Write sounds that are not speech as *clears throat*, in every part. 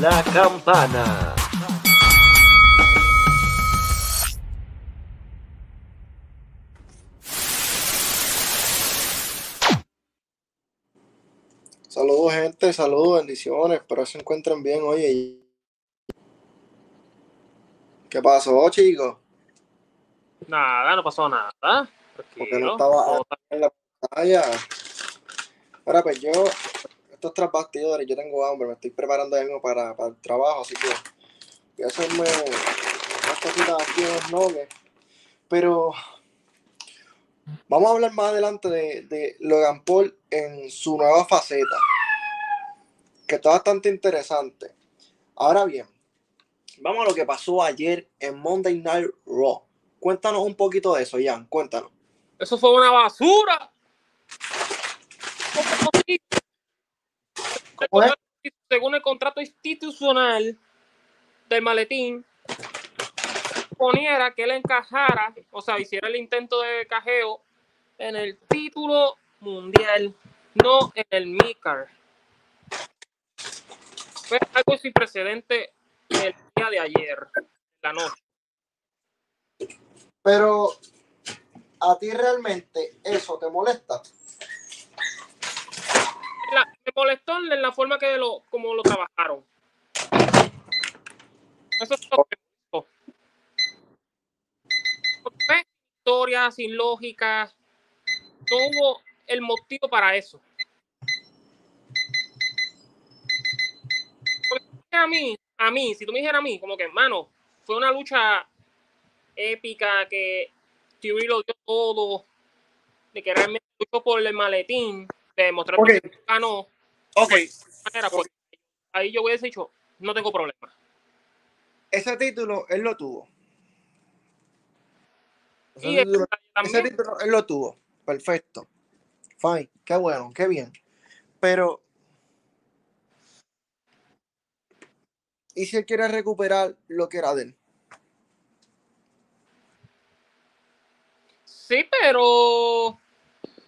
la campana. Saludos gente, saludos, bendiciones, espero que se encuentren bien. Oye, ¿qué pasó chicos? Nada, no pasó nada. Porque no estaba en la pantalla. Ahora pues yo, estos tras bastidores, yo tengo hambre, me estoy preparando algo para, para el trabajo, así que voy a hacerme unas cositas aquí en los nobles. Pero vamos a hablar más adelante de, de Logan Paul en su nueva faceta, que está bastante interesante. Ahora bien, vamos a lo que pasó ayer en Monday Night Raw. Cuéntanos un poquito de eso, Jan, cuéntanos. Eso fue una basura. Según el contrato institucional del maletín, poniera que él encajara, o sea, hiciera el intento de cajeo en el título mundial, no en el MICAR. Fue algo sin precedente el día de ayer, la noche. Pero, ¿a ti realmente eso te molesta? Me molestó en la forma que lo, como lo trabajaron. Eso es todo. Historia sin lógica. No hubo el motivo para eso. A mí, a mí, si tú me dijeras a mí, como que, hermano, fue una lucha épica que Theory lo dio todo, de que realmente luchó por el maletín, de demostrar que ganó. Ok. Pues, ahí yo hubiese dicho, no tengo problema. Ese título él lo tuvo. Ese, y título, ese título él lo tuvo. Perfecto. Fine. Qué bueno, qué bien. Pero. ¿Y si él quiere recuperar lo que era de él? Sí, pero.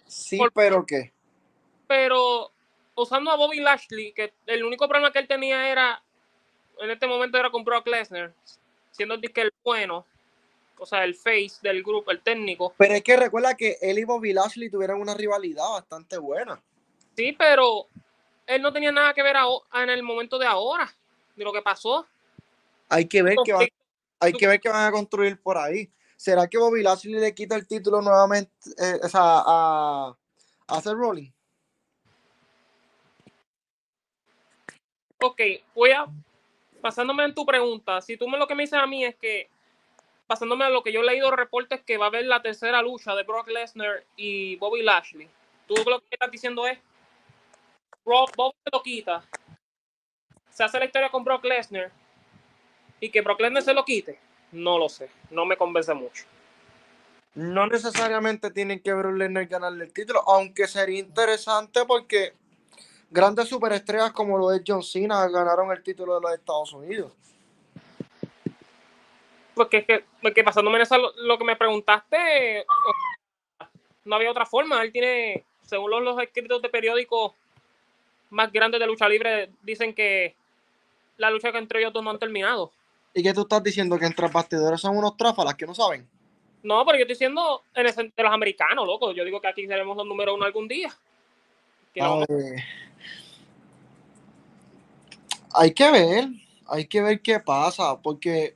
Sí, pero ¿qué? Pero usando a Bobby Lashley, que el único problema que él tenía era, en este momento era con Brock Lesnar, siendo el el bueno, o sea, el face del grupo, el técnico. Pero es que recuerda que él y Bobby Lashley tuvieron una rivalidad bastante buena. Sí, pero él no tenía nada que ver en el momento de ahora, de lo que pasó. Hay que ver que van, hay que ver que van a construir por ahí. ¿Será que Bobby Lashley le quita el título nuevamente eh, a, a Seth Rollins? Ok, voy a, pasándome en tu pregunta, si tú me lo que me dices a mí es que, pasándome a lo que yo he leído reportes que va a haber la tercera lucha de Brock Lesnar y Bobby Lashley, tú lo que estás diciendo es, Brock, Bobby se lo quita, se hace la historia con Brock Lesnar y que Brock Lesnar se lo quite, no lo sé, no me convence mucho. No necesariamente tienen que Brock Lesnar ganarle el título, aunque sería interesante porque grandes superestrellas como lo es John Cena ganaron el título de los Estados Unidos. Porque es que, porque pasándome en eso lo, que me preguntaste, no había otra forma. Él tiene, según los, los escritos de periódicos más grandes de lucha libre, dicen que la lucha que entre ellos dos no han terminado. ¿Y qué tú estás diciendo? ¿Que entre bastidores son unos tráfalas que no saben? No, pero yo estoy diciendo en de los americanos, loco. Yo digo que aquí seremos los número uno algún día. Hay que ver, hay que ver qué pasa, porque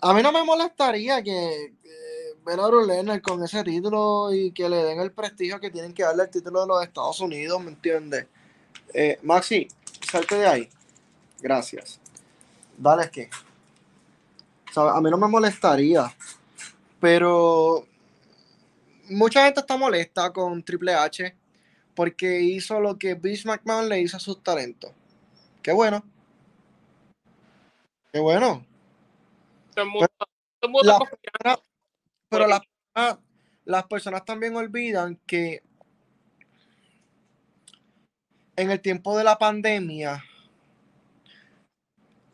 a mí no me molestaría que, ver a Brock con ese título y que le den el prestigio que tienen que darle el título de los Estados Unidos, ¿me entiendes? Eh, Maxi, salte de ahí. Gracias. Dale, que. a mí no me molestaría, pero mucha gente está molesta con Triple H porque hizo lo que Vince McMahon le hizo a sus talentos. Qué bueno. Qué bueno. pero, las, personas también olvidan que en el tiempo de la pandemia,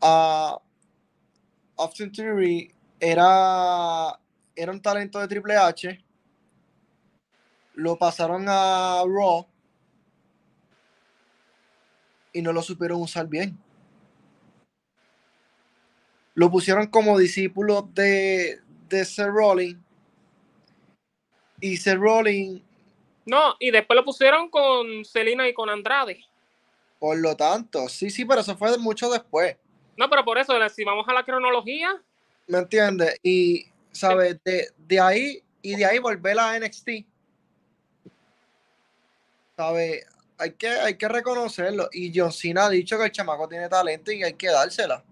uh, Austin Theory era, era un talento de Triple H. Lo pasaron a Raw y no lo supieron usar bien. Lo pusieron como discípulo de, de Seth Rollins. Y Seth Rollins. No, y después lo pusieron con Selina y con Andrade. Por lo tanto, sí, sí, pero eso fue mucho después. No, pero por eso, si vamos a la cronología. ¿Me entiendes? Y, ¿sabes? De, de ahí y de ahí volver a NXT. ¿Sabes? Hay que, hay que reconocerlo. Y John Cena ha dicho que el chamaco tiene talento y hay que dársela.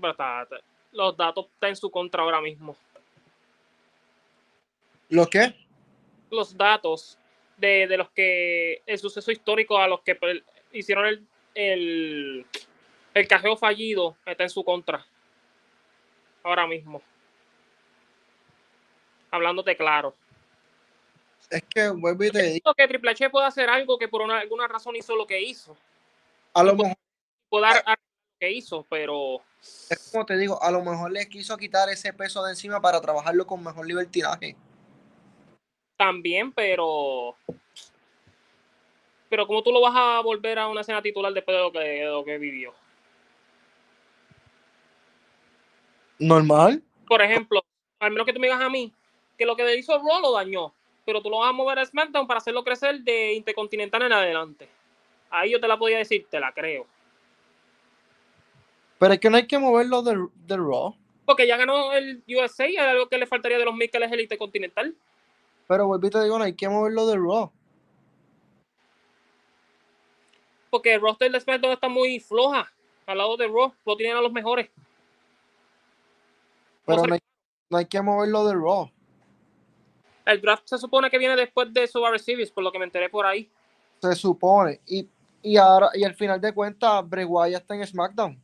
Pero los datos están en su contra ahora mismo. ¿Los qué? Los datos de, los que el suceso histórico a los que pues, hicieron el, el, el cajeo fallido está en su contra. Ahora mismo. Hablándote claro. Es que vuelvo y te digo. que Triple H puede hacer algo que por una, alguna razón hizo lo que hizo. A lo mejor. Puede dar lo que hizo, pero. Es como te digo, a lo mejor le quiso quitar ese peso de encima para trabajarlo con mejor libertinaje. También, pero. Pero como tú lo vas a volver a una escena titular después de lo que, de lo que vivió. Normal. Por ejemplo, al menos que tú me digas a mí que lo que le hizo Raw lo dañó, pero tú lo vas a mover a SmackDown para hacerlo crecer de Intercontinental en adelante. Ahí yo te la podía decir, te la creo. Pero es que no hay que moverlo de, de Raw. Porque ya ganó el USA y algo que le faltaría de los mil que es el Intercontinental. Pero volví te digo, no hay que moverlo de Raw. Porque el roster de SmackDown está muy floja. Al lado de Raw, lo tienen a los mejores. Pero no hay, no hay que moverlo de Raw. El draft se supone que viene después de Survivor Series, por lo que me enteré por ahí. Se supone. Y, y ahora, y al final de cuentas, Bray Wyatt está en SmackDown.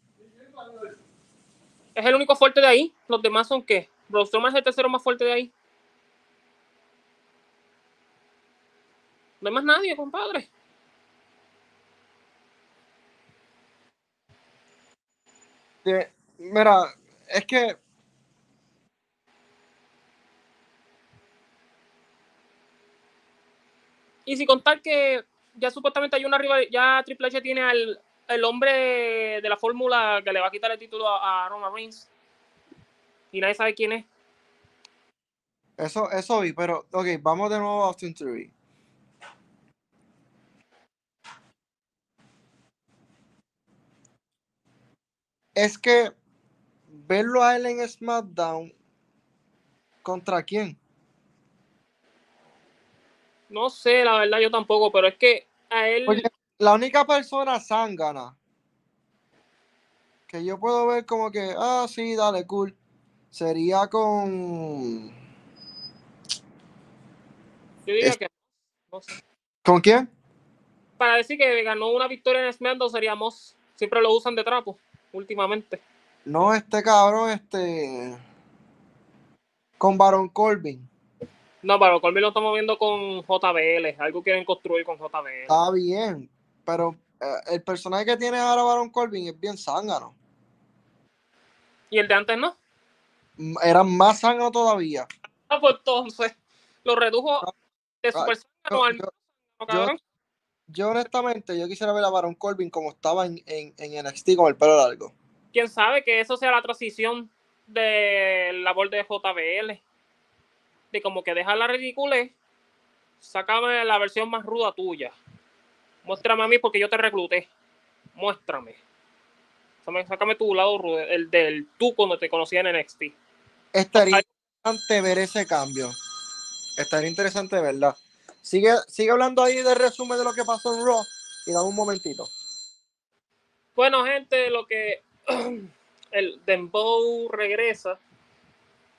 Es el único fuerte de ahí. Los demás son qué? Braun Strowman es el tercero más fuerte de ahí. No hay más nadie, compadre. mira, es que Y sin contar que ya supuestamente hay una rivalidad, ya Triple H tiene al el hombre de la fórmula que le va a quitar el título a, Roman Reigns. Y nadie sabe quién es. Eso, eso vi, pero ok, vamos de nuevo a Austin Theory. Es que verlo a él en SmackDown, ¿contra quién? No sé, la verdad yo tampoco, pero es que a él... Oye, la única persona zángana que yo puedo ver como que, ah, sí, dale, cool, sería con... Yo diría que... No sé. ¿Con quién? Para decir que ganó una victoria en SmackDown seríamos... Siempre lo usan de trapo, últimamente. No, este cabrón, este... Con Baron Corbin. No, pero Colby lo estamos viendo con JBL. Algo quieren construir con JBL. Está bien, pero eh, el personaje que tiene ahora Baron Corbin es bien zángano. ¿Y el de antes no? Era más zángano todavía. Ah, pues entonces lo redujo ah, de ah, super zángano al yo, yo, honestamente, yo quisiera ver a Baron Corbin como estaba en, en, en NXT con el pelo largo. Quién sabe que eso sea la transición de la labor de JBL de como que deja la ridícula, sácame la versión más ruda tuya. Muéstrame a mí porque yo te recluté. Muéstrame. Sácame tu lado rudo, el del tú cuando te conocía en NXT. Estaría interesante ver ese cambio. Estaría interesante verdad. Sigue, sigue hablando ahí de resumen de lo que pasó en Raw y dame un momentito. Bueno, gente, lo que *clears throat* el Dembow regresa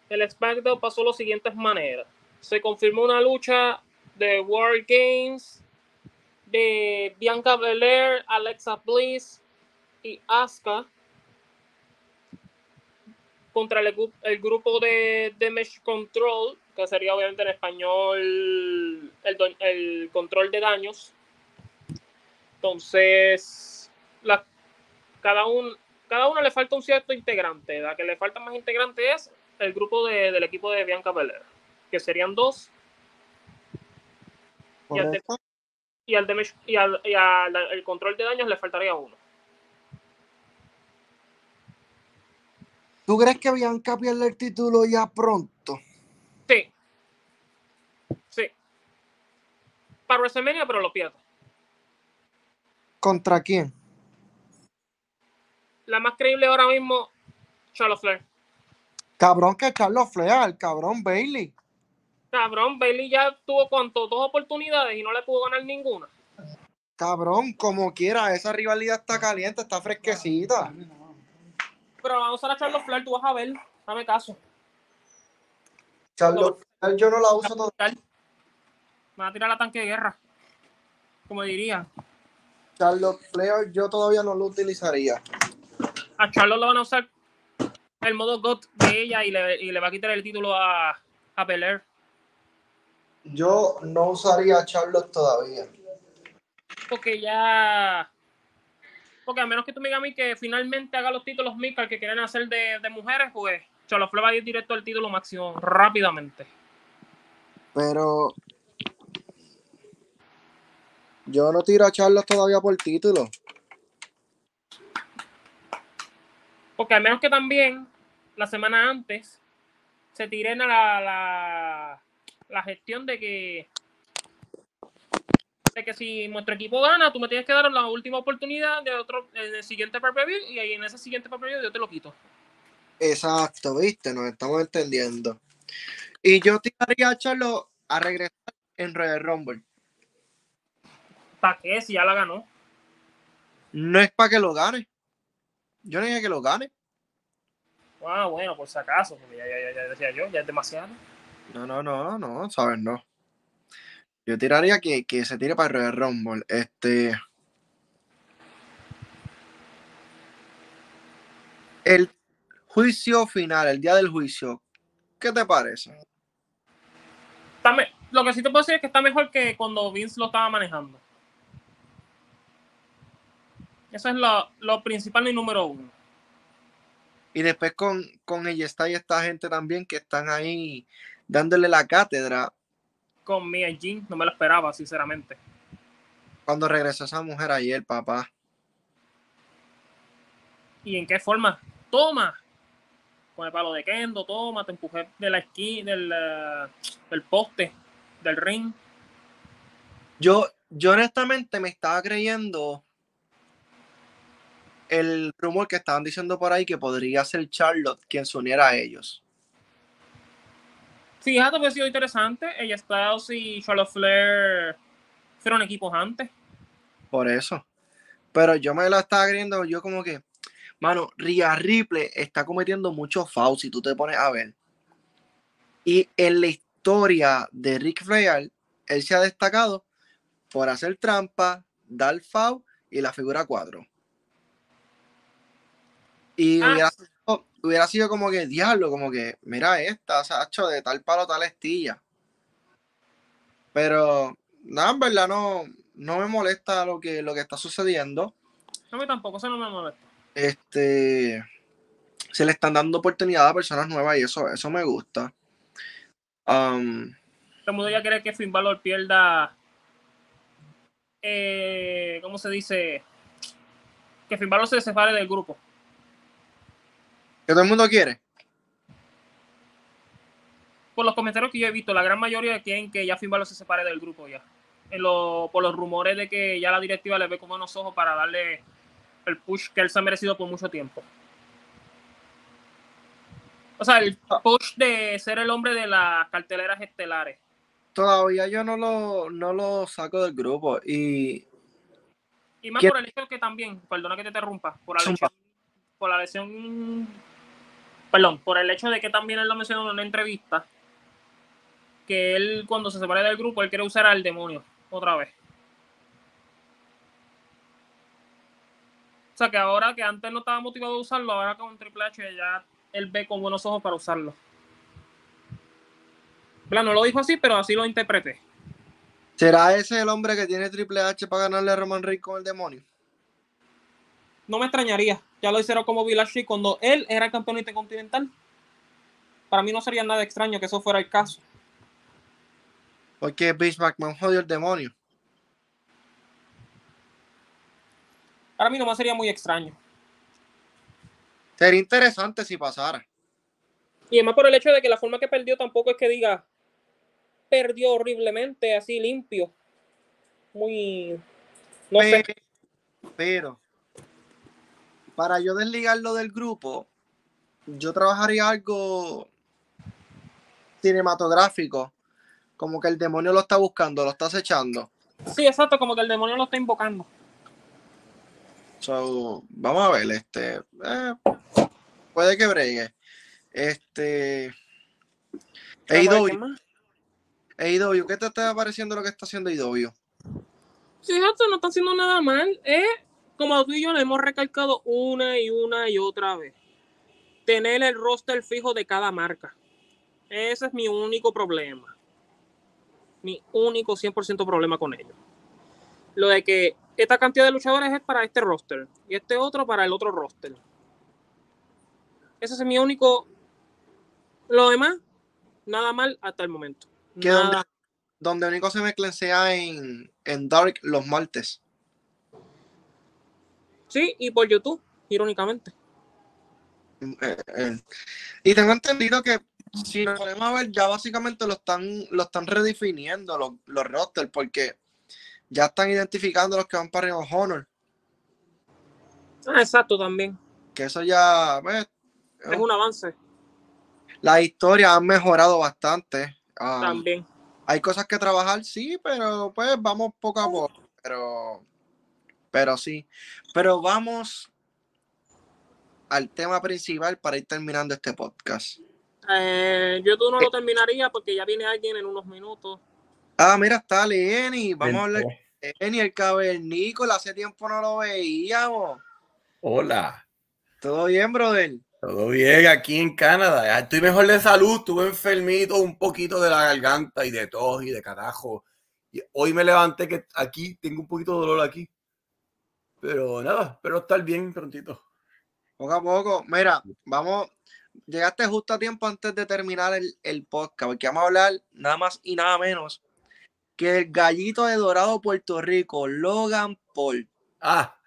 el SmackDown pasó de las siguientes maneras. Se confirmó una lucha de World Games de Bianca Belair, Alexa Bliss y Asuka contra el, grupo de Damage Control, que sería obviamente en español el, el control de daños. Entonces, cada, cada uno le falta un cierto integrante. La que le falta más integrante es el grupo de, del equipo de Bianca Belair, que serían dos. y al, y al, y al el control de daños le faltaría uno. ¿Tú crees que Bianca pierde el título ya pronto? Sí. Sí. Para WrestleMania, pero lo pierde. ¿Contra quién? La más creíble ahora mismo, Charlotte Flair. Cabrón que Charlotte Flair, el cabrón Bailey. Cabrón, Bailey ya tuvo cuánto, dos oportunidades y no le pudo ganar ninguna. Cabrón, como quiera, esa rivalidad está caliente, está fresquecita. Pero vamos a usar a Charlotte Flair, tú vas a ver, dame caso. Charlotte Flair yo no la uso todavía. Me va a tirar la tanque de guerra, como diría. Charlotte Flair yo todavía no lo utilizaría. A Charlotte lo van a usar el modo God de ella y le, y le va a quitar el título a, a Belair. Yo no usaría a Charlotte todavía. Porque ya. Porque a menos que tú me digas a mí que finalmente haga los títulos Mika que quieren hacer de, de mujeres, pues Charlotte Flair va a ir directo al título máximo rápidamente. Pero yo no tiro a Charlotte todavía por título. Porque al menos que también la semana antes se tiren a la, la, la gestión de que de que si nuestro equipo gana, tú me tienes que dar la última oportunidad de otro, en el siguiente pay y ahí en ese siguiente pay yo te lo quito. Exacto, viste, nos estamos entendiendo. Y yo tiraría a Charlo a regresar en Royal Rumble. ¿Para qué? Si ya la ganó. No es para que lo gane. Yo no dije que lo gane. Ah, bueno, por si acaso, porque ya, ya, ya decía yo, ya es demasiado. No, no, no, no, sabes, no. Yo tiraría que, que se tire para el Rumble. Este. El juicio final, el día del juicio, ¿qué te parece? lo que sí te puedo decir es que está mejor que cuando Vince lo estaba manejando. Eso es lo, lo principal y número uno. Y después con, con ella está y esta gente también que están ahí dándole la cátedra. Con Mia Jean, no me lo esperaba, sinceramente. Cuando regresó esa mujer ayer, papá. ¿Y en qué forma? Toma. Con el palo de Kendo, toma, te empujé de la esquina, del, uh, del poste, del ring. Yo, yo honestamente me estaba creyendo el rumor que estaban diciendo por ahí que podría ser Charlotte quien se uniera a ellos. Fíjate que ha sido interesante. Ella Styles y Charlotte Flair fueron equipos antes. Por eso. Pero yo me lo estaba creyendo, yo como que, mano, Ria Ripley está cometiendo muchos fouls si tú te pones a ver. Y en la historia de Rick Flair, él se ha destacado por hacer trampa, dar foul y la figura 4. Y ah. hubiera, sido, como que, diablo, como que, mira esta, hecho de tal palo, tal estilla. Pero, nada, en verdad no, no me molesta lo que, lo que está sucediendo. A mí tampoco, eso no me molesta. Este, se le están dando oportunidad a personas nuevas y eso, eso me gusta. Um, Todo el mundo ya quiere que Finn Balor pierda, eh, ¿cómo se dice? Que Finn Balor se separe del grupo. ¿Que todo el mundo quiere? Por los comentarios que yo he visto, la gran mayoría quieren que ya Finn Balor se separe del grupo ya. En lo, por los rumores de que ya la directiva le ve como unos ojos para darle el push que él se ha merecido por mucho tiempo. O sea, el push de ser el hombre de las carteleras estelares. Todavía yo no lo, no lo saco del grupo y... Y más por el hecho que también, perdona que te interrumpa, por la lesión, por la lesión perdón, por el hecho de que también él lo mencionó en una entrevista, que él cuando se separe del grupo, él quiere usar al demonio otra vez. O sea que ahora que antes no estaba motivado a usarlo, ahora con Triple H ya él ve con buenos ojos para usarlo. No lo dijo así, pero así lo interpreté. ¿Será ese el hombre que tiene Triple H para ganarle a Roman Reigns con el demonio? No me extrañaría. Ya lo hicieron como Bill cuando él era campeón intercontinental. Para mí no sería nada extraño que eso fuera el caso. Porque Vince McMahon jodió el demonio. Ahora mismo sería muy extraño. Sería interesante si pasara. Y además por el hecho de que la forma que perdió tampoco es que diga perdió horriblemente, así limpio. Muy. No pero, sé. Pero, para yo desligarlo del grupo, yo trabajaría algo cinematográfico. Como que el demonio lo está buscando, lo está acechando. Sí, exacto, como que el demonio lo está invocando. So, vamos a ver, este. eh, puede que bregue. Este. AEW. AEW, ¿qué te está pareciendo lo que está haciendo AEW? Fíjate, no está haciendo nada mal. Es como tú y yo le hemos recalcado una y una y otra vez. Tener el roster fijo de cada marca. Ese es mi único problema. Mi único 100% problema con ellos. Lo de que esta cantidad de luchadores es para este roster y este otro para el otro roster. Ese es mi único. Lo demás, nada mal hasta el momento. Que donde, donde único se mezclen sea en, en Dark los martes. Sí, y por YouTube, irónicamente. Eh, eh. Y tengo entendido que si nos podemos ver, ya básicamente lo están, lo están redefiniendo los, los rosters, porque ya están identificando los que van para Ring of Honor. Ah, exacto, también. Que eso ya pues, es un avance. Las historias han mejorado bastante. Um, también. Hay cosas que trabajar, sí, pero pues vamos poco a poco. Pero, pero sí. Pero vamos al tema principal para ir terminando este podcast. Eh, yo tú no lo terminaría porque ya viene alguien en unos minutos. Ah, mira, está Lenny. Vamos a hablar de Lenny, el cavernícola. Hace tiempo no lo veíamos. Hola. ¿Todo bien, brother? Todo bien, aquí en Canadá. Estoy mejor de salud, estuve enfermito, un poquito de la garganta y de tos y de carajo. Y hoy me levanté que aquí tengo un poquito de dolor aquí. Pero nada, espero estar bien prontito. Poco a poco. Mira, vamos. Llegaste justo a tiempo antes de terminar el, el podcast, porque vamos a hablar nada más y nada menos que el gallito de Dorado Puerto Rico, Logan Paul. Ah.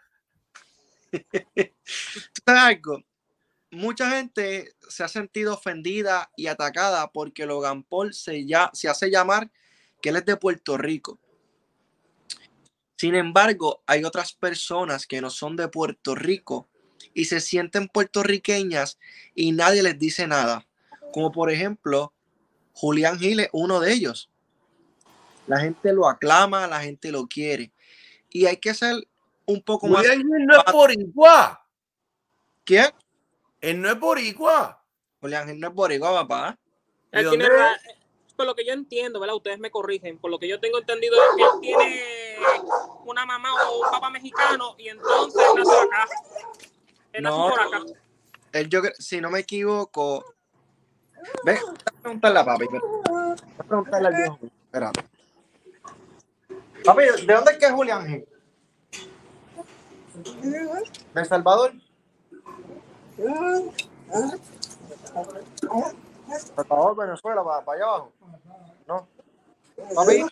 *laughs* algo? Mucha gente se ha sentido ofendida y atacada porque Logan Paul se, ya, se hace llamar que él es de Puerto Rico. Sin embargo, hay otras personas que no son de Puerto Rico y se sienten puertorriqueñas y nadie les dice nada. Como por ejemplo, Julián Giles, uno de ellos. La gente lo aclama, la gente lo quiere. Y hay que ser un poco más. Julián Gil no es boricua. ¿Quién? Él no es boricua. Julián Gil no es boricua, papá. Él ¿De tiene dónde ra- por lo que yo entiendo, ¿verdad? Ustedes me corrigen. Por lo que yo tengo entendido es que él tiene una mamá o un papá mexicano y entonces él nació acá. Él nació No. por acá. Él, yo, si no me equivoco. Ve, voy a preguntarle a papi. Voy a preguntarle al viejo. Espérate. Papi, ¿de dónde es que es Julián? ¿De El Salvador? Salvador, Venezuela, para, para allá abajo. Papi,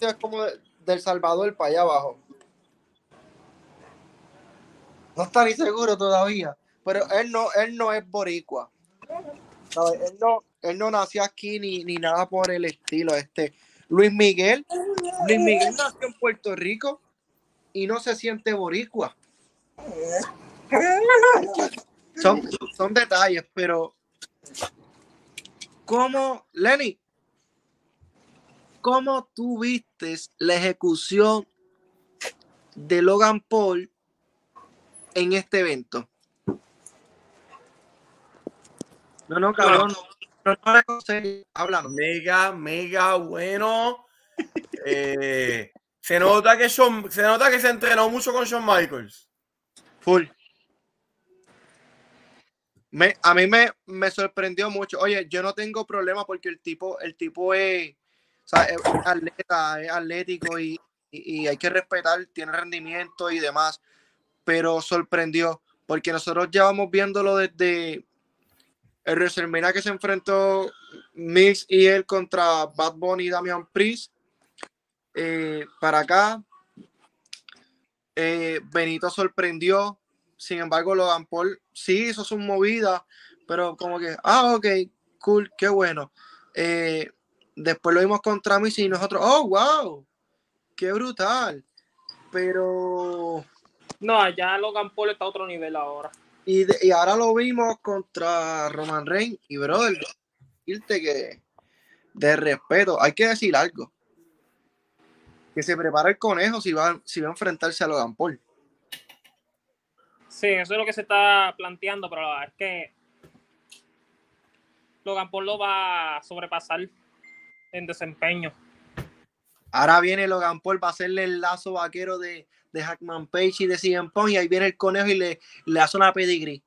es como de, del Salvador para allá abajo. No está ni seguro todavía. Pero él no, él no es boricua. Él no, él no nació aquí ni, ni nada por el estilo. Este, Luis Miguel, Luis Miguel nació en Puerto Rico y no se siente boricua. Son, son detalles, pero ¿cómo, Lenny? ¿Cómo tú vistes la ejecución de Logan Paul en este evento? No, no, cabrón. No, no, no, háblanos. Mega, mega bueno. *laughs* Eh, se nota que Shawn- se nota que se entrenó mucho con Shawn Michaels. Full. Me, a mí me, me sorprendió mucho. Oye, yo no tengo problema porque el tipo, el tipo es, o sea, es atleta, es atlético y, y- hay que respetar, tiene rendimiento y demás. Pero sorprendió porque nosotros llevamos viéndolo desde el WrestleMania que se enfrentó Mix y él contra Bad Bunny y Damian Priest. eh, para acá. Eh, Benito sorprendió. Sin embargo, Logan Paul sí hizo su movida, pero como que, ah, ok, cool, qué bueno. Eh, después lo vimos contra mí y nosotros, oh, wow, qué brutal. Pero. No, allá Logan Paul está a otro nivel ahora. Y, y ahora lo vimos contra Roman Reigns. Y, brother, decirte que de respeto, hay que decir algo. Que se prepara el conejo si va, si va a enfrentarse a Logan Paul. Sí, eso es lo que se está planteando, pero la verdad es que Logan Paul lo va a sobrepasar en desempeño. Ahora viene Logan Paul va a hacerle el lazo vaquero de, de Hackman Page y de CM Punk y ahí viene el conejo y le, le hace una pedigree.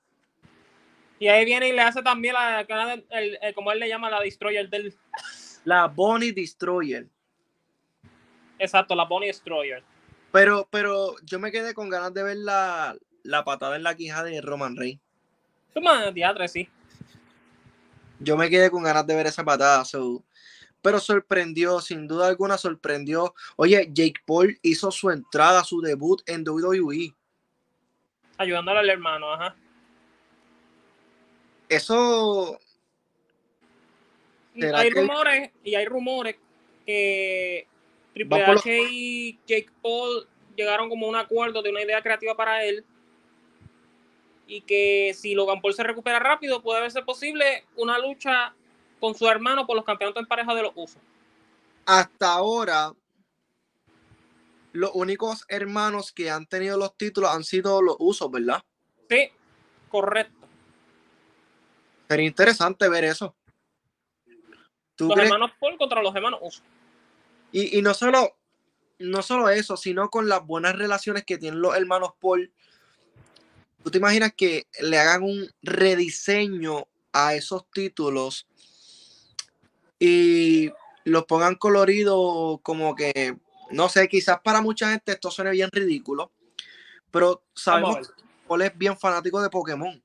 Y ahí viene y le hace también la, el, el, como él le llama, la Destroyer del... La Bonnie Destroyer. Exacto, la Bonnie Destroyer. Pero, pero yo me quedé con ganas de ver la, la patada en la quija de Roman Reigns. Toma, teatro, sí. Yo me quedé con ganas de ver esa patada. Pero sorprendió, sin duda alguna sorprendió. Oye, Jake Paul hizo su entrada, su debut en WWE. Ayudándole al hermano, ajá. Eso. Hay rumores, y hay rumores que Triple H y Jake Paul llegaron como a un acuerdo de una idea creativa para él y que si Logan Paul se recupera rápido, puede ser posible una lucha con su hermano por los campeonatos en pareja de los usos. Hasta ahora, los únicos hermanos que han tenido los títulos han sido los usos, ¿verdad? Sí, correcto. Sería interesante ver eso. los hermanos Paul contra los hermanos usos. Y, y no solo no solo eso, sino con las buenas relaciones que tienen los hermanos Paul ¿Tú te imaginas que le hagan un rediseño a esos títulos y los pongan coloridos como que, no sé, quizás para mucha gente esto suene bien ridículo, pero sabemos que Paul es bien fanático de Pokémon.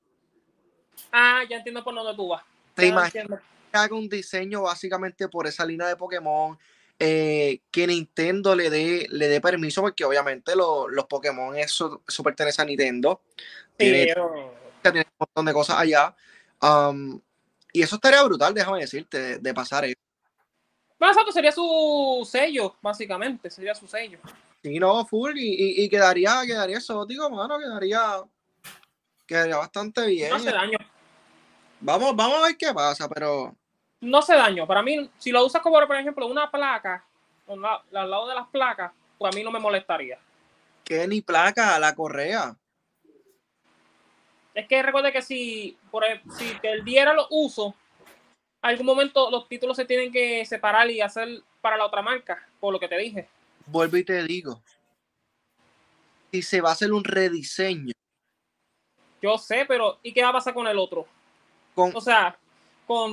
Ah, ya entiendo por dónde tú vas. ¿Te imaginas que haga un diseño básicamente por esa línea de Pokémon? Eh, que Nintendo le dé, le dé permiso, porque obviamente los Pokémon eso, eso, pertenece a Nintendo. tiene, un montón de cosas allá. Um, y eso estaría brutal, déjame decirte, de, pasar eso. Más alto sería su sello, básicamente, sería su sello. Sí, no, full, y, y, quedaría, quedaría exótico, mano, quedaría, quedaría bastante bien. No hace daño. Vamos, vamos a ver qué pasa, pero no hace daño. Para mí, si lo usas como, por ejemplo, una placa, al lado de las placas, pues a mí no me molestaría. ¿Qué ni placa? La correa. Es que recuerde que si, por si perdiera los usos, algún momento los títulos se tienen que separar y hacer para la otra marca, por lo que te dije. Vuelvo y te digo. Si se va a hacer un rediseño. Yo sé, pero ¿y qué va a pasar con el otro? Con... O sea,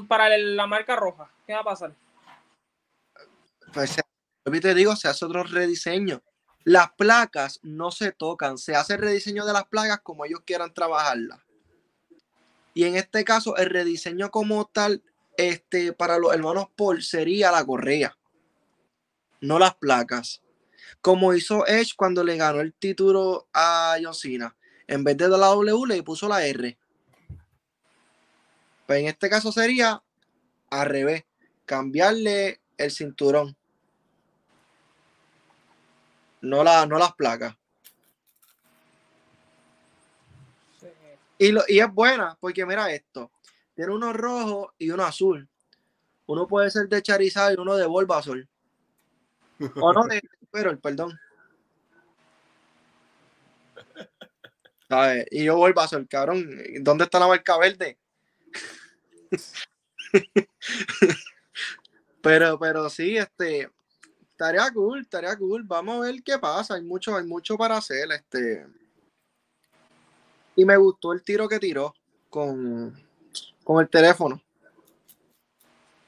para la marca roja? ¿Qué va a pasar? Pues te digo, se hace otro rediseño. Las placas no se tocan, se hace el rediseño de las placas como ellos quieran trabajarlas. Y en este caso, el rediseño como tal, este, para los hermanos Paul sería la correa, no las placas. Como hizo Edge cuando le ganó el título a John Cena. En vez de la W le puso la R. Pues en este caso sería al revés, cambiarle el cinturón. No, la, no las placas. Y, lo, y es buena, porque mira esto. Tiene uno rojo y uno azul. Uno puede ser de Charizard y uno de Bulbasaur. o no de *laughs* pero perdón. ¿Sabes? Y yo Bulbasaur, cabrón. ¿Dónde está la marca verde? *laughs* pero, pero sí, este, estaría cool, estaría cool. Vamos a ver qué pasa. Hay mucho, hay mucho para hacer. Este. Y me gustó el tiro que tiró con, con el teléfono.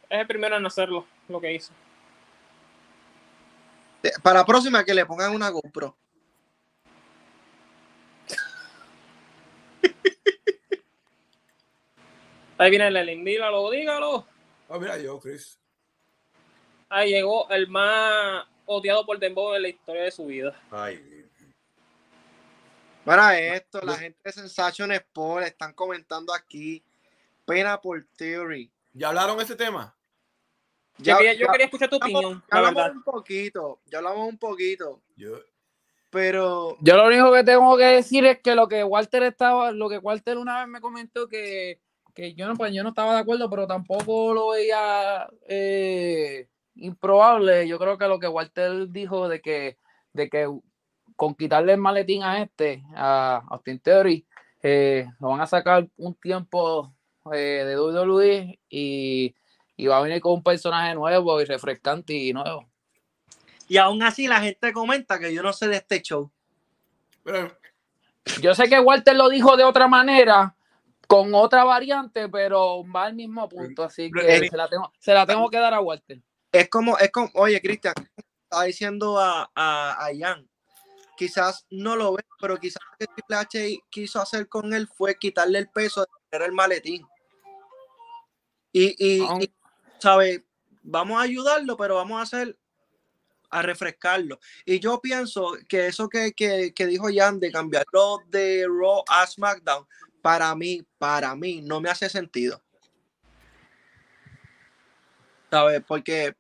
Es el primero en hacerlo, lo que hizo. Para la próxima que le pongan una GoPro. Ahí viene el dígalo, dígalo. Ah, mira yo, Chris. Ahí llegó el más odiado por Dembow en la historia de su vida. Ay. Para esto, la gente de Sensation Sport están comentando aquí. Pena por Theory. ¿Ya hablaron ese tema? Ya, yo, quería, yo quería escuchar tu opinión. Ya hablamos un poquito, ya hablamos un poquito. Yo, pero yo lo único que tengo que decir es que lo que Walter estaba, lo que Walter una vez me comentó que, que yo no, pues yo no estaba de acuerdo, pero tampoco lo veía eh, improbable. Yo creo que lo que Walter dijo de que, de que con quitarle el maletín a este, a Austin Theory, eh, lo van a sacar un tiempo eh, de WWE y, y va a venir con un personaje nuevo y refrescante y nuevo. Y aún así la gente comenta que yo no sé de este show. pero, Yo sé que Walter lo dijo de otra manera, con otra variante, pero va al mismo punto, así que se la tengo, se la tengo que dar a Walter. Es como, es como, oye, Cristian, estaba diciendo a, a, a Jan, quizás no lo ve, pero quizás lo que Triple H quiso hacer con él fue quitarle el peso de tener el maletín. Y, y, Aun- y, ¿sabe? Vamos a ayudarlo, pero vamos a hacer a refrescarlo. Y yo pienso que eso que, que, que dijo Jan de cambiarlo de Raw a SmackDown, para mí, para mí, no me hace sentido. ¿Sabes? Porque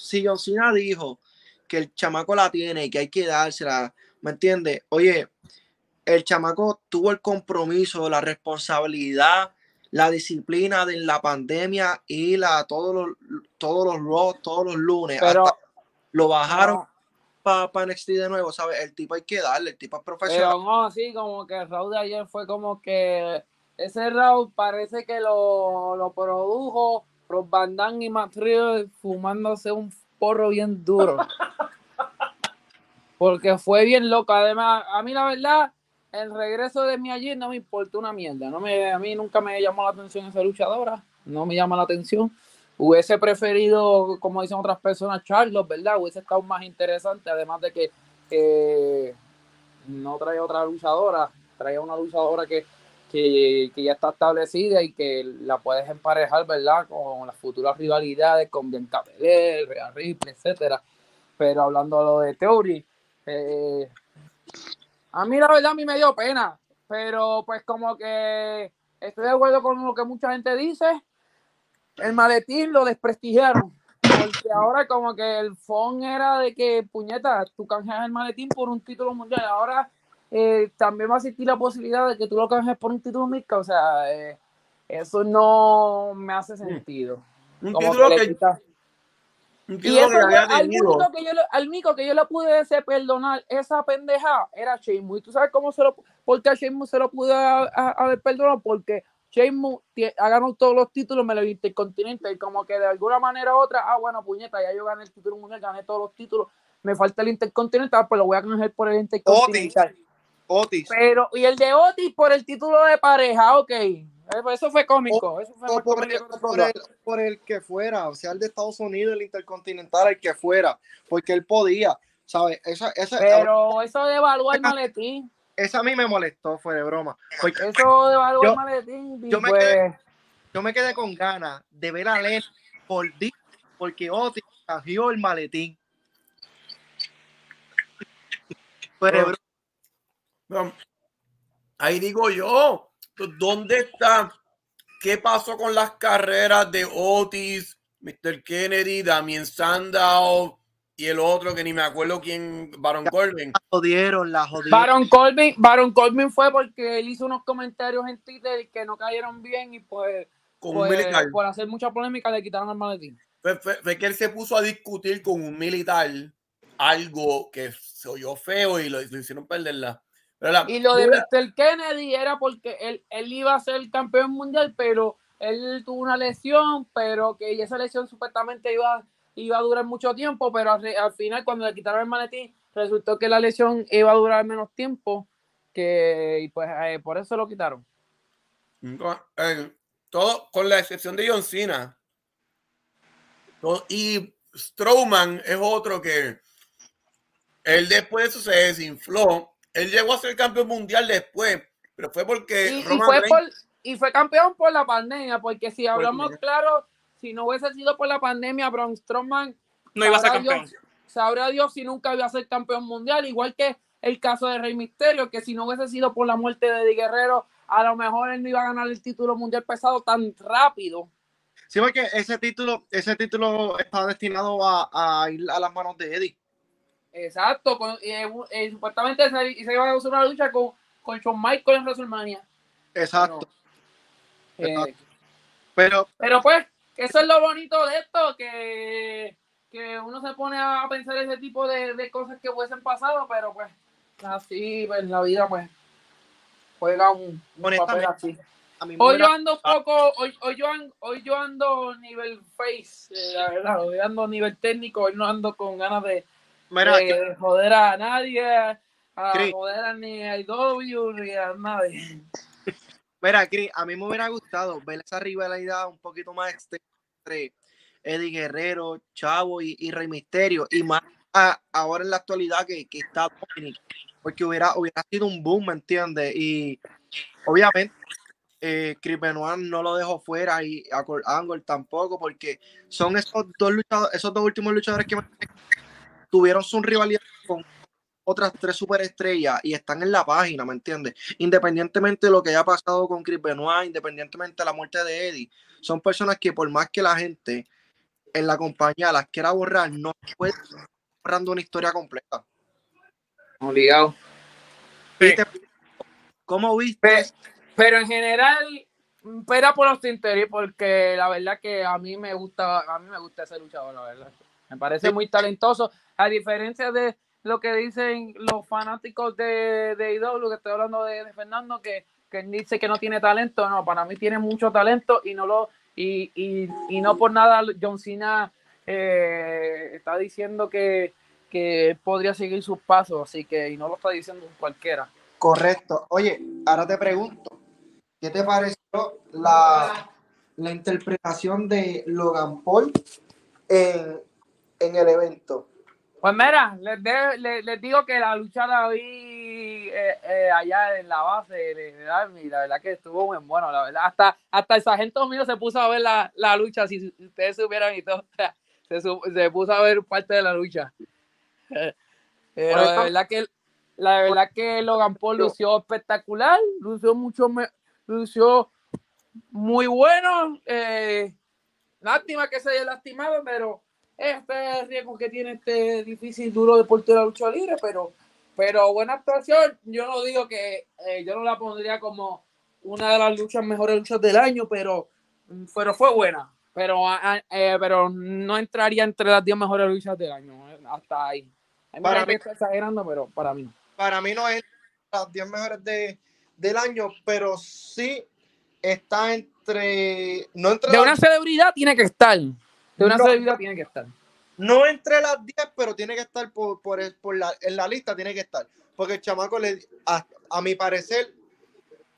si John Cena dijo que el chamaco la tiene y que hay que dársela, ¿me entiendes? Oye, el chamaco tuvo el compromiso, la responsabilidad, la disciplina de la pandemia y la todos los todos los Raw, todos los lunes. Pero, hasta lo bajaron para NXT de nuevo, ¿sabes? El tipo hay que darle, el tipo es profesional. pero no, sí, como que el round de ayer fue como que ese round parece que lo, lo produjo Rob Van y Matt fumándose un porro bien duro. Porque fue bien loco. Además, a mí la verdad, el regreso de mí ayer no me importó una mierda. No me, a mí nunca me llamó la atención esa luchadora. No me llama la atención. Hubiese preferido, como dicen otras personas, Charlos, ¿verdad? Hubiese estado más interesante, además de que eh, no trae otra luchadora, trae una luchadora que, que, que ya está establecida y que la puedes emparejar, ¿verdad? Con las futuras rivalidades, con Bianca Belair, Rhea Ripley, etcétera. Pero hablando de lo de Theory, eh, a mí la verdad a mí me dio pena, pero pues como que estoy de acuerdo con lo que mucha gente dice, el maletín lo desprestigiaron. Porque ahora como que el phone era de que, puñeta, tú canjeas el maletín por un título mundial. Ahora eh, también va a existir la posibilidad de que tú lo canjees por un título mica. O sea, eh, eso no me hace sentido. un Como título que Y eso que había fue al único que yo, al único que yo le pude perdonar esa pendeja era Sheamus. ¿Y tú sabes cómo se lo, por qué a Sheamus se lo pude haber perdonado? Porque tie- ha ganado todos los títulos, me lo intercontinental, y como que de alguna manera u otra, ah, bueno, puñeta, ya yo gané el título mundial, gané todos los títulos, me falta el intercontinental, pues lo voy a canjear por el intercontinental. Otis. Pero, y el de Otis por el título de pareja, ok. Eh, pues Eso fue cómico. Eso fue o más por el, que o por, todo. el, por el que fuera, o sea, el de Estados Unidos, el intercontinental, el que fuera, porque él podía, ¿sabes? Esa, esa, Pero eso de evaluar el maletín. esa a mí me molestó, fue de broma. Porque Eso de Yo- maletín, yo me pues, quedé- yo me quedé con ganas de ver a Len por porque Otis canjeó el maletín. Fue de broma. Ahí digo yo, ¿dónde está? ¿Qué pasó con las carreras de Otis, Mr. Kennedy, Damien Sandow y el otro que ni me acuerdo quién, Baron Corbin? La jodieron, la jodieron. Baron Corbin, Baron Corbin fue porque él hizo unos comentarios en Twitter que no cayeron bien y pues, Con un pues, militar. por hacer mucha polémica le quitaron el maletín. Fue, fue- fue que él se puso a discutir con un militar algo que se oyó feo y lo, lo hicieron perderla. La- Y lo de Mr. Kennedy era porque él, él iba a ser campeón mundial, pero él tuvo una lesión, pero que esa lesión supuestamente iba, iba a durar mucho tiempo, pero al, al final cuando le quitaron el maletín, resultó que la lesión iba a durar menos tiempo, que y pues eh, por eso lo quitaron. eh, todo con la excepción de John Cena. Todo- y Strowman es otro que él después de eso se desinfló. Él llegó a ser campeón mundial después, pero fue porque Y, fue Reigns- por, y fue campeón por la pandemia, porque si hablamos claro, si no hubiese sido por la pandemia, Braun Strowman No iba a ser campeón. Dios- sabrá Dios si nunca iba a ser campeón mundial, igual que el caso de Rey Misterio, que si no hubiese sido por la muerte de Eddie Guerrero, a lo mejor él no iba a ganar el título mundial pesado tan rápido. Sí, porque ese título, ese título está destinado a, ir a las manos de Eddie. Exacto, eh, eh, supuestamente se, se, iba a hacer una lucha con, con Shawn Michaels en WrestleMania. Exacto. Eh, pero, pero pues, eso es lo bonito de esto, que, que uno se pone a pensar ese tipo de, de cosas que hubiesen pasado, pero pues así pues la vida pues juega un, papel así. Hoy yo ando un poco, hoy, hoy, yo ando, hoy yo ando nivel face, eh, la verdad, hoy ando nivel técnico, hoy no ando con ganas de, joder a nadie, a joder a ni a IW ni a nadie. Mira, Cris, a mí me hubiera gustado ver esa rivalidad un poquito más extensa entre Eddie Guerrero, Chavo y, Rey Misterio, y más ahora en la actualidad que, que está Dominic, porque hubiera, hubiera sido un boom, ¿me entiendes? Y obviamente eh, Chris Benoit no lo dejó fuera y a Angle tampoco, porque son esos dos luchadores, esos dos últimos luchadores que tuvieron su rivalidad con otras tres superestrellas y están en la página, ¿me entiendes? Independientemente de lo que haya pasado con Chris Benoit, independientemente de la muerte de Eddie, son personas que por más que la gente en la compañía las quiera borrar, no puede borrando una historia completa. Obligado. ¿Cómo viste? Pero en general, espera por los Tinteri porque la verdad que a mí me gusta, a mí me gusta ese luchador, la verdad. Me parece muy talentoso, a diferencia de lo que dicen los fanáticos de, de IW, que estoy hablando de, Fernando, que, que, dice que no tiene talento, no, para mí tiene mucho talento y no lo, y, y, y no por nada John Cena eh, está diciendo que, que podría seguir sus pasos, así que, y no lo está diciendo cualquiera. Correcto. Oye, ahora te pregunto, ¿Qué te pareció la, la interpretación de Logan Paul en, en el evento? Pues mira, les, les, digo que la lucha la vi eh, eh, allá en la base de, de Army, la verdad que estuvo muy bueno, la verdad. Hasta, hasta el sargento mío se puso a ver la, la lucha, si ustedes supieran y todo, *laughs* se, se, puso a ver parte de la lucha. *laughs* Pero la verdad que la verdad que Logan Paul lució espectacular, lució mucho, lució muy bueno. Eh, lástima que se haya lastimado, pero este es el riesgo que tiene este difícil, duro deporte de la lucha libre, pero, pero buena actuación. Yo no digo que eh, yo no la pondría como una de las luchas mejores luchas del año, pero, pero fue buena. Pero, eh, pero no entraría entre las 10 mejores luchas del año, hasta ahí. Para mí, está exagerando, pero para mí no. Para mí no es las 10 mejores de, del año, pero sí está entre. No entre de una celebridad tiene que estar. De una celebridad tiene que estar. No entre las 10, pero tiene que estar por, por, por la, en la lista, tiene que estar. Porque el chamaco, le, a, a, mi parecer,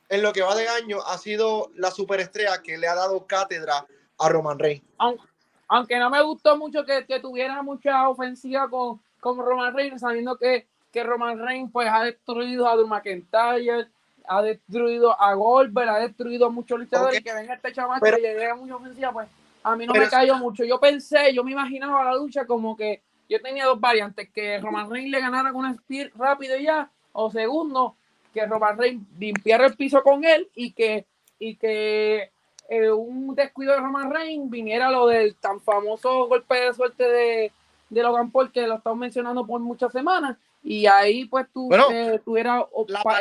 en lo que va de año, ha sido la superestrella que le ha dado cátedra a Roman Reigns. Aunque, aunque no me gustó mucho que, que tuviera mucha ofensiva con, con Roman Reigns, sabiendo que, que Roman Reigns pues, ha destruido a Drew McIntyre, ha destruido a Goldberg, ha destruido a muchos luchadores y que venga este chaval que llegue mucha ofensiva, pues a mí no me cayó mucho. Yo pensé, yo me imaginaba la lucha como que yo tenía dos variantes, que Roman Reigns le ganara con un spear rápido y ya, o segundo, que Roman Reigns limpiara el piso con él y que, y que eh, un descuido de Roman Reigns viniera lo del tan famoso golpe de suerte de, de Logan Paul que lo estamos mencionando por muchas semanas y ahí pues tú bueno, eh, tuvieras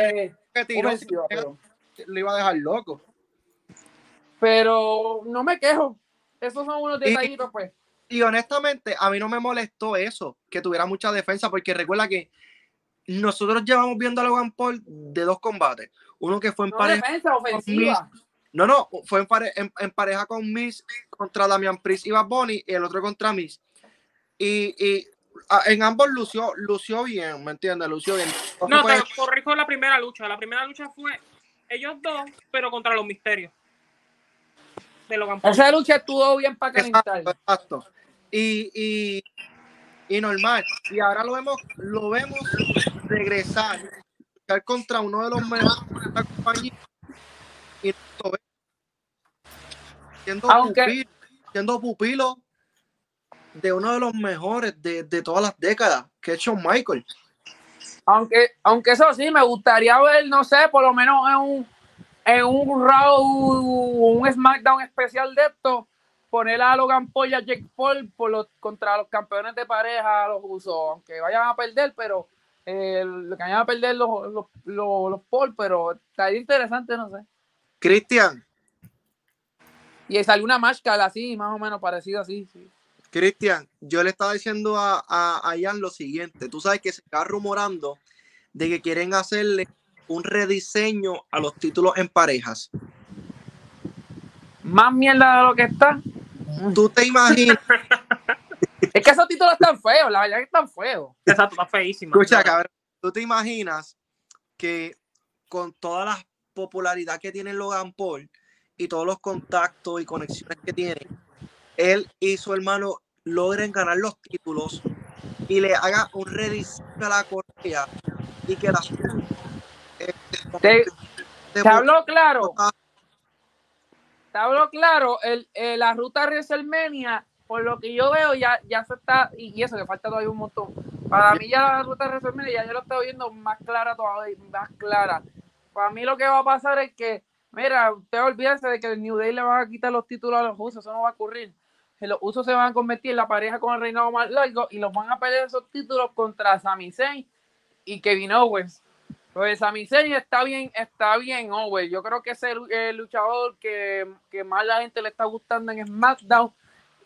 eh, que tiró pero... lo iba a dejar loco. Pero no me quejo. Esos son unos detallitos, pues. Y honestamente, a mí no me molestó eso, que tuviera mucha defensa, porque recuerda que nosotros llevamos viendo a Logan Paul de dos combates. Uno que fue en pareja. Defensa, ofensiva. No, no, fue en, en, pareja con Miss contra Damian Priest y Bad Bunny, y el otro contra Miss. Y, y en ambos lució, lució bien, ¿me entiendes? Lució bien. No, te corrijo la primera lucha. La primera lucha fue ellos dos, pero contra los misterios. De Esa lucha estuvo bien para calentar. Exacto. Y, y, y, normal. Y ahora lo vemos, lo vemos regresar contra uno de los mejores de la compañía. Y siendo, pupilo, siendo pupilo de uno de los mejores de, de todas las décadas, que es Shawn Michael. Aunque, aunque eso sí, me gustaría ver, no sé, por lo menos en un, en un Raw, un SmackDown especial de esto, poner a Logan Paul y a Jake Paul por los, contra los campeones de pareja, los usos, aunque vayan a perder, pero eh, lo que vayan a perder los, los, los, Paul, pero está interesante, no sé. Cristian. Y salió una máscara así, más o menos parecida así. Sí. Cristian, yo le estaba diciendo a, a, Ian lo siguiente. Tú sabes que se está rumorando de que quieren hacerle un rediseño a los títulos en parejas. Más mierda de lo que está. Tú te imaginas. *laughs* es que esos títulos están feos, la verdad que están feos. Exacto, está feísimo. Escucha, cabrón, tú te imaginas que con toda la popularidad que tiene Logan Paul y todos los contactos y conexiones que tiene, él y su hermano logren ganar los títulos y le haga un rediseño a la correa y que la te, te habló claro. te habló claro el, eh, la ruta WrestleMania por lo que yo veo ya, ya se está y, eso que falta todavía un montón. Para mí ya la ruta WrestleMania ya yo lo estoy viendo más clara todavía más clara. Para mí lo que va a pasar es que mira usted olvídese de que el New Day le va a quitar los títulos a los usos eso no va a ocurrir. Los usos se van a convertir en la pareja con el reinado más largo y los van a perder esos títulos contra Sami Zayn y Kevin Owens. Pues Sami Zayn está bien, está bien, Owens. Yo creo que es el, luchador que, más la gente le está gustando en SmackDown.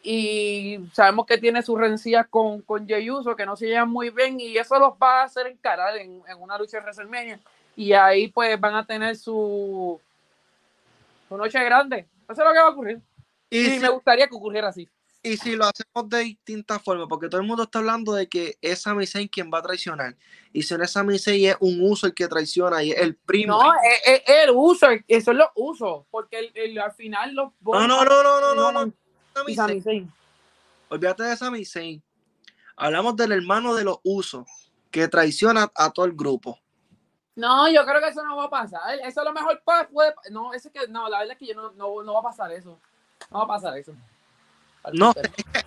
Y sabemos que tiene sus rencillas con, con Jey Uso, que no se llevan muy bien, y eso los va a hacer encarar en, en una lucha de WrestleMania. Y ahí pues van a tener su, su noche grande. Eso es lo que va a ocurrir. Y, me gustaría que ocurriera así. Y si lo hacemos de distintas formas, porque todo el mundo está hablando de que es Sami Zayn quien va a traicionar. Y si no es Sami Zayn, es un uso el que traiciona y es el primo. No, es, el uso, eso es lo uso, porque el, al final los... No, no, no, no, no, no, no. Sami Zayn. Olvídate de Sami Zayn. Hablamos del hermano de los usos, que traiciona a todo el grupo. No, yo creo que eso no va a pasar. Eso a lo mejor puede... No, eso que... No, la verdad es que yo no, no, no va a pasar eso. No va a pasar eso. No,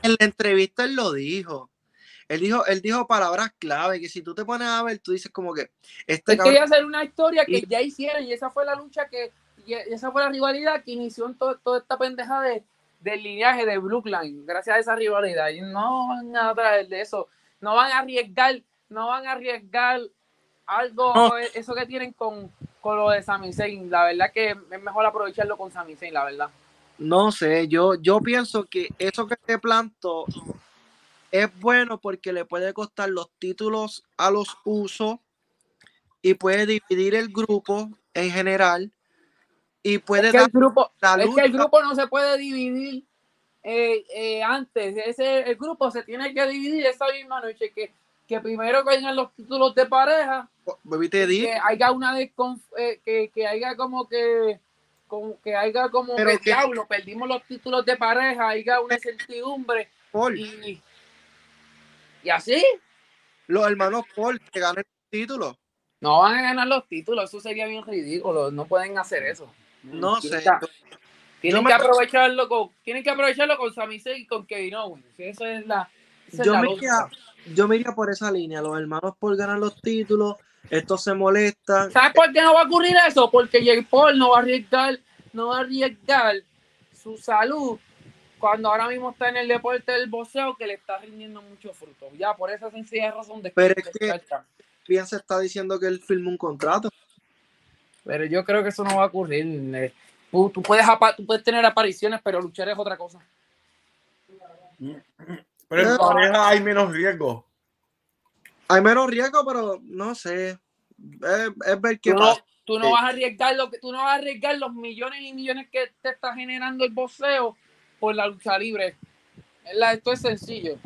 en la entrevista él lo dijo. Él dijo, él dijo palabras clave que si tú te pones a ver, tú dices como que este él quería hacer una historia que ya hicieron y esa fue la lucha que y esa fue la rivalidad que inició en toda esta pendeja de, del lineaje de Brookline, gracias a esa rivalidad. Y no van a traer de eso, no van a arriesgar, no van a arriesgar algo, eso que tienen con, con lo de Sami Zayn. La verdad que es mejor aprovecharlo con Sami Zayn, la verdad. No sé, yo, yo pienso que eso que te planto es bueno porque le puede costar los títulos a los usos y puede dividir el grupo en general y puede es que el grupo, es que el grupo no se puede dividir eh, eh, antes, ese, el grupo se tiene que dividir esa misma noche que, que primero vengan los títulos de pareja, que haya una desconf eh, que, que haya como que como que haya como que, diablo, perdimos los títulos de pareja, haya una incertidumbre. Y, y así. Los hermanos Paul que ganen los títulos. No van a ganar los títulos, eso sería bien ridículo, no pueden hacer eso. No sé. Tienen que aprovecharlo con, tienen que aprovecharlo con Sami Zayn y con Kevin Owens. Eso es la. yo, me iría, yo me iría por esa línea. Los hermanos Paul ganan los títulos, estos se molestan. ¿Sabes por qué no va a ocurrir eso? Porque Jake Paul no va a arriesgar, no va a arriesgar su salud cuando ahora mismo está en el deporte del boxeo que le está rindiendo mucho fruto. Ya por esa sencilla razón de Pero es que bien se está diciendo que él firmó un contrato. Pero yo creo que eso no va a ocurrir. Eh, tú, puedes, tú puedes tener apariciones, pero luchar es otra cosa. Pero en pareja hay menos riesgo. Hay menos riesgo, pero no sé. Es, ver qué tú no, vas a arriesgar lo que tú no vas a arriesgar los millones y millones que te está generando el boxeo por la lucha libre. Esto es sencillo.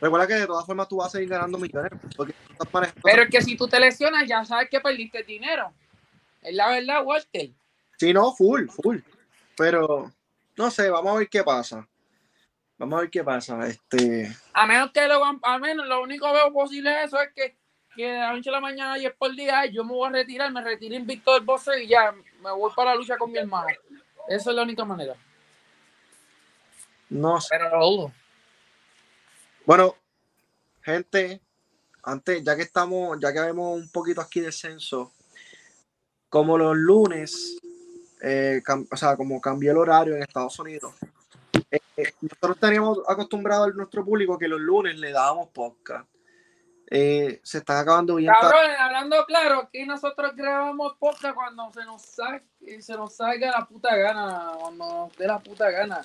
Recuerda que de todas formas tú vas a seguir ganando millones. Pero es que si tú te lesionas, ya sabes que perdiste dinero. Es la verdad, Walter. Sí, no, full, full. Pero no sé, vamos a ver qué pasa. Vamos a ver qué pasa. Este... A menos que lo, a menos lo único que veo posible eso es que, que de la noche a la mañana y es por día, yo me voy a retirar, me retiro invicto del boxe y ya me voy para la lucha con mi hermano. Esa es la única manera. No sé. Pero lo dudo. Bueno, gente, antes, ya que estamos, ya que vemos un poquito aquí de censo, como los lunes, eh, o sea, como cambió el horario en Estados Unidos, eh, eh, nosotros teníamos acostumbrado a nuestro público que los lunes le dábamos podcast. se están acabando bien. Cabrón, hablando claro, aquí nosotros grabamos podcast cuando se nos salga, se nos salga la puta gana, cuando nos dé la puta gana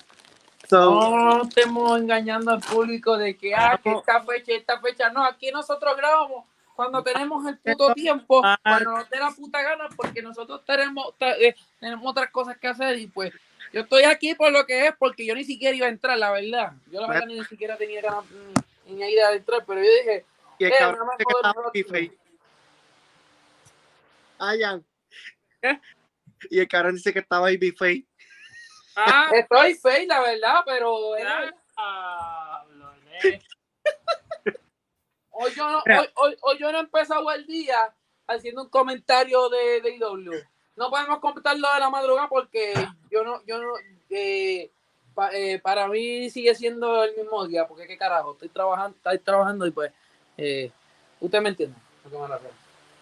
no estemos engañando al público de que, ah, que esta fecha, esta fecha. No, aquí nosotros grabamos cuando tenemos el puto tiempo, cuando nos dé la puta gana, porque nosotros tenemos, eh, tenemos otras cosas que hacer y pues yo estoy aquí por lo que es, porque yo ni siquiera iba a entrar, la verdad. Yo la verdad ni siquiera tenía ganas mm, ni idea de entrar, pero yo dije, y el eh, Y el cabrón dice que estaba ahí Face. Ah, *laughs* estoy fake, la verdad, pero era... *laughs* hoy, yo no, hoy, hoy, yo no he empezado el día haciendo un comentario de, de IW. No podemos comentarlo de la madrugada porque yo no, yo no, eh, eh, para mí sigue siendo el mismo día, porque qué carajo, estoy trabajando, estoy trabajando y pues, eh, usted me entiende.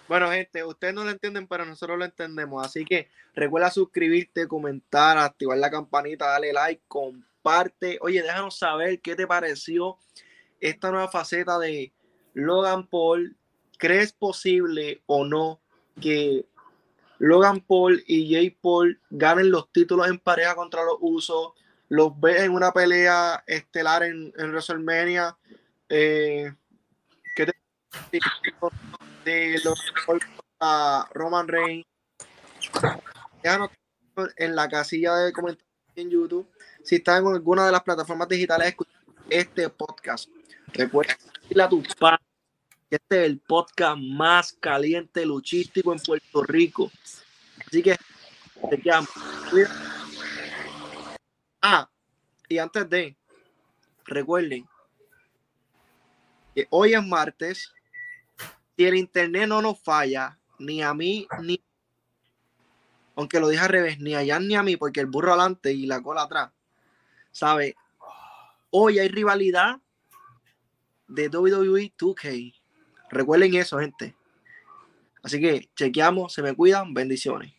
Bueno, gente, ustedes no lo entienden, pero nosotros lo entendemos. Así que recuerda suscribirte, comentar, activar la campanita, dale like, comparte. Oye, déjanos saber qué te pareció esta nueva faceta de Logan Paul. ¿Crees posible o no que Logan Paul y Jay Paul ganen los títulos en pareja contra los Usos? ¿Los ves en una pelea estelar en, en WrestleMania? Eh, ¿Qué te de los a Roman Reigns. en la casilla de comentarios en YouTube. Si estás en alguna de las plataformas digitales, este podcast. Recuerda a tu este es el podcast más caliente luchístico en Puerto Rico. Así que te llamo. Ah, y antes de, recuerden que hoy es martes si el internet no nos falla, ni a mí, ni aunque lo dije al revés, ni a Jan ni a mí, porque el burro adelante y la cola atrás, ¿sabe? Hoy hay rivalidad de WWE 2K. Recuerden eso, gente. Así que chequeamos, se me cuidan, bendiciones.